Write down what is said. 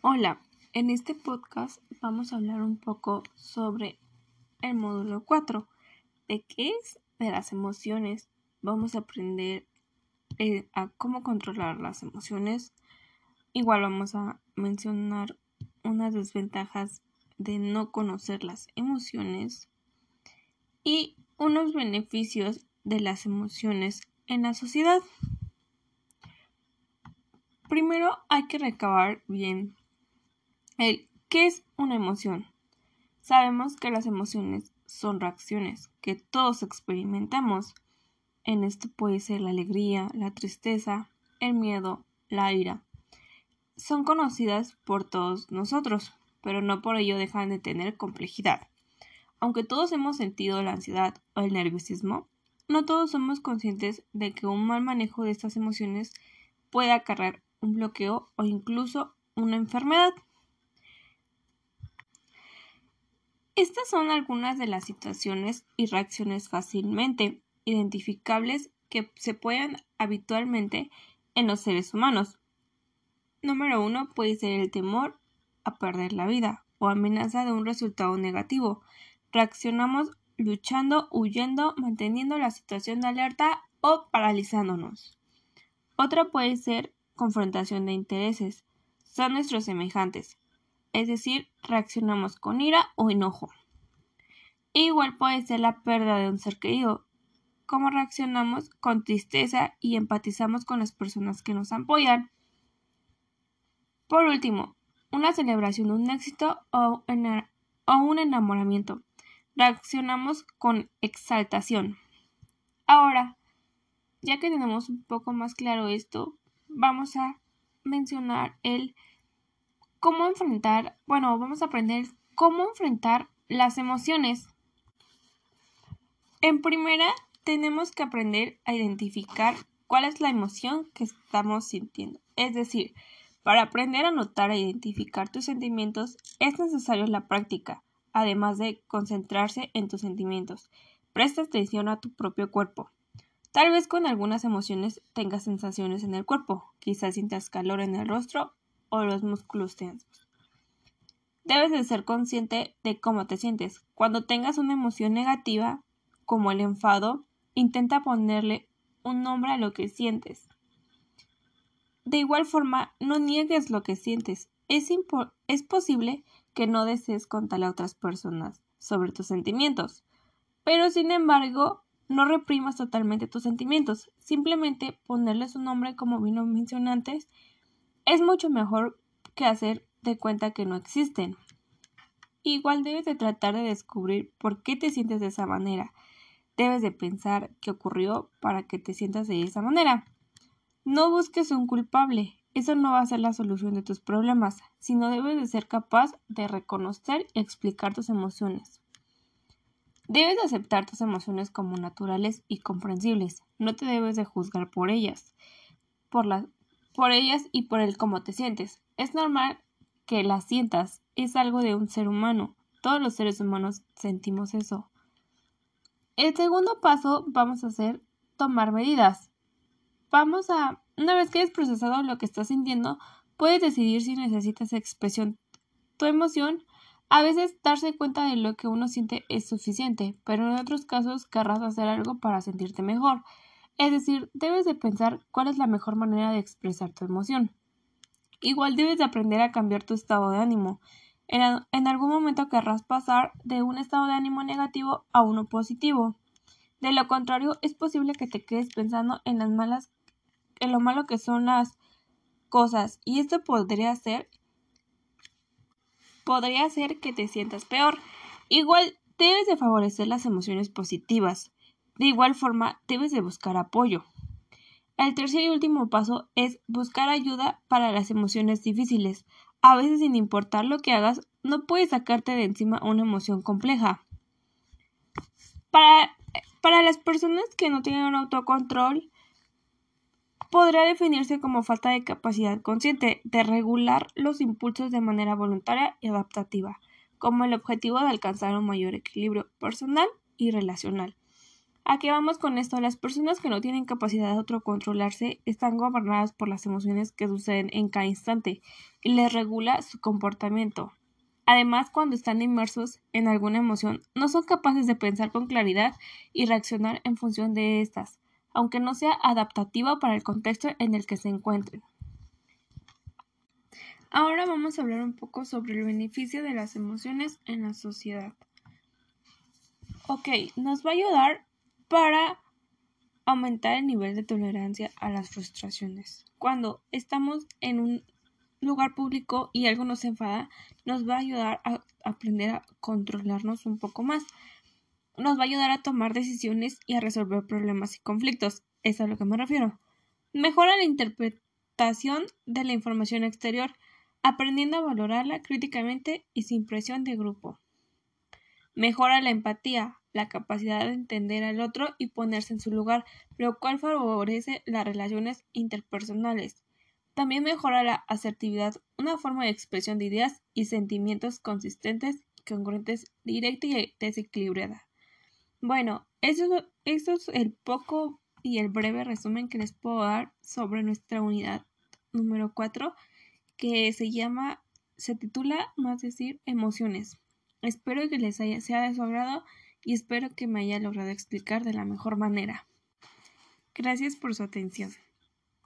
Hola, en este podcast vamos a hablar un poco sobre el módulo 4. ¿De qué es? De las emociones. Vamos a aprender eh, a cómo controlar las emociones. Igual vamos a mencionar unas desventajas de no conocer las emociones y unos beneficios de las emociones en la sociedad. Primero hay que recabar bien el ¿qué es una emoción? Sabemos que las emociones son reacciones que todos experimentamos. En esto puede ser la alegría, la tristeza, el miedo, la ira. Son conocidas por todos nosotros, pero no por ello dejan de tener complejidad. Aunque todos hemos sentido la ansiedad o el nerviosismo, no todos somos conscientes de que un mal manejo de estas emociones puede acarrear un bloqueo o incluso una enfermedad. Estas son algunas de las situaciones y reacciones fácilmente identificables que se pueden habitualmente en los seres humanos. Número uno puede ser el temor a perder la vida o amenaza de un resultado negativo. Reaccionamos luchando, huyendo, manteniendo la situación de alerta o paralizándonos. Otra puede ser confrontación de intereses. Son nuestros semejantes es decir, reaccionamos con ira o enojo. igual puede ser la pérdida de un ser querido, como reaccionamos con tristeza y empatizamos con las personas que nos apoyan. Por último, una celebración de un éxito o un enamoramiento. Reaccionamos con exaltación. Ahora, ya que tenemos un poco más claro esto, vamos a mencionar el cómo enfrentar, bueno, vamos a aprender cómo enfrentar las emociones. En primera, tenemos que aprender a identificar cuál es la emoción que estamos sintiendo. Es decir, para aprender a notar e identificar tus sentimientos es necesario la práctica, además de concentrarse en tus sentimientos. Presta atención a tu propio cuerpo. Tal vez con algunas emociones tengas sensaciones en el cuerpo, quizás sientas calor en el rostro o los músculos tensos. Debes de ser consciente de cómo te sientes. Cuando tengas una emoción negativa, como el enfado, intenta ponerle un nombre a lo que sientes. De igual forma, no niegues lo que sientes. Es, posible que no desees contarle a otras personas sobre tus sentimientos, pero sin embargo, no reprimas totalmente tus sentimientos. Simplemente ponerles un nombre, como vino mencioné antes, es mucho mejor que hacer de cuenta que no existen. Igual debes de tratar de descubrir por qué te sientes de esa manera. Debes de pensar qué ocurrió para que te sientas de esa manera. No busques un culpable. Eso no va a ser la solución de tus problemas, sino debes de ser capaz de reconocer y explicar tus emociones. Debes de aceptar tus emociones como naturales y comprensibles. No te debes de juzgar por ellas. Por, la, por ellas y por el cómo te sientes. Es normal que las sientas, es algo de un ser humano. Todos los seres humanos sentimos eso. El segundo paso vamos a hacer tomar medidas. Vamos a, una vez que hayas procesado lo que estás sintiendo, puedes decidir si necesitas expresión tu emoción. A veces darse cuenta de lo que uno siente es suficiente, pero en otros casos querrás hacer algo para sentirte mejor. Es decir, debes de pensar cuál es la mejor manera de expresar tu emoción. Igual debes de aprender a cambiar tu estado de ánimo. En, algún momento querrás pasar de un estado de ánimo negativo a uno positivo. De lo contrario, es posible que te quedes pensando en las malas, en lo malo que son las cosas, y esto podría ser podría hacer que te sientas peor. Igual debes de favorecer las emociones positivas. De igual forma, debes de buscar apoyo. El tercer y último paso es buscar ayuda para las emociones difíciles. A veces, sin importar lo que hagas, no puedes sacarte de encima una emoción compleja. Para, para las personas que no tienen un autocontrol, podría definirse como falta de capacidad consciente de regular los impulsos de manera voluntaria y adaptativa, como el objetivo de alcanzar un mayor equilibrio personal y relacional. ¿A qué vamos con esto? Las personas que no tienen capacidad de autocontrolarse están gobernadas por las emociones que suceden en cada instante y les regula su comportamiento. Además, cuando están inmersos en alguna emoción, no son capaces de pensar con claridad y reaccionar en función de estas, aunque no sea adaptativa para el contexto en el que se encuentren. Ahora vamos a hablar un poco sobre el beneficio de las emociones en la sociedad. Ok, nos va a ayudar para aumentar el nivel de tolerancia a las frustraciones. Cuando estamos en un lugar público y algo nos enfada, nos va a ayudar a aprender a controlarnos un poco más. Nos va a ayudar a tomar decisiones y a resolver problemas y conflictos. Es a lo que me refiero. Mejora la interpretación de la información exterior, aprendiendo a valorarla críticamente y sin presión de grupo. Mejora la empatía, la capacidad de entender al otro y ponerse en su lugar, lo cual favorece las relaciones interpersonales. También mejora la asertividad, una forma de expresión de ideas y sentimientos consistentes, congruentes, directa y desequilibrada. Bueno, eso, es el poco y el breve resumen que les puedo dar sobre nuestra unidad número 4, que se llama, se titula más decir emociones. Espero que les haya, sea de su agrado y espero que me haya logrado explicar de la mejor manera. Gracias por su atención.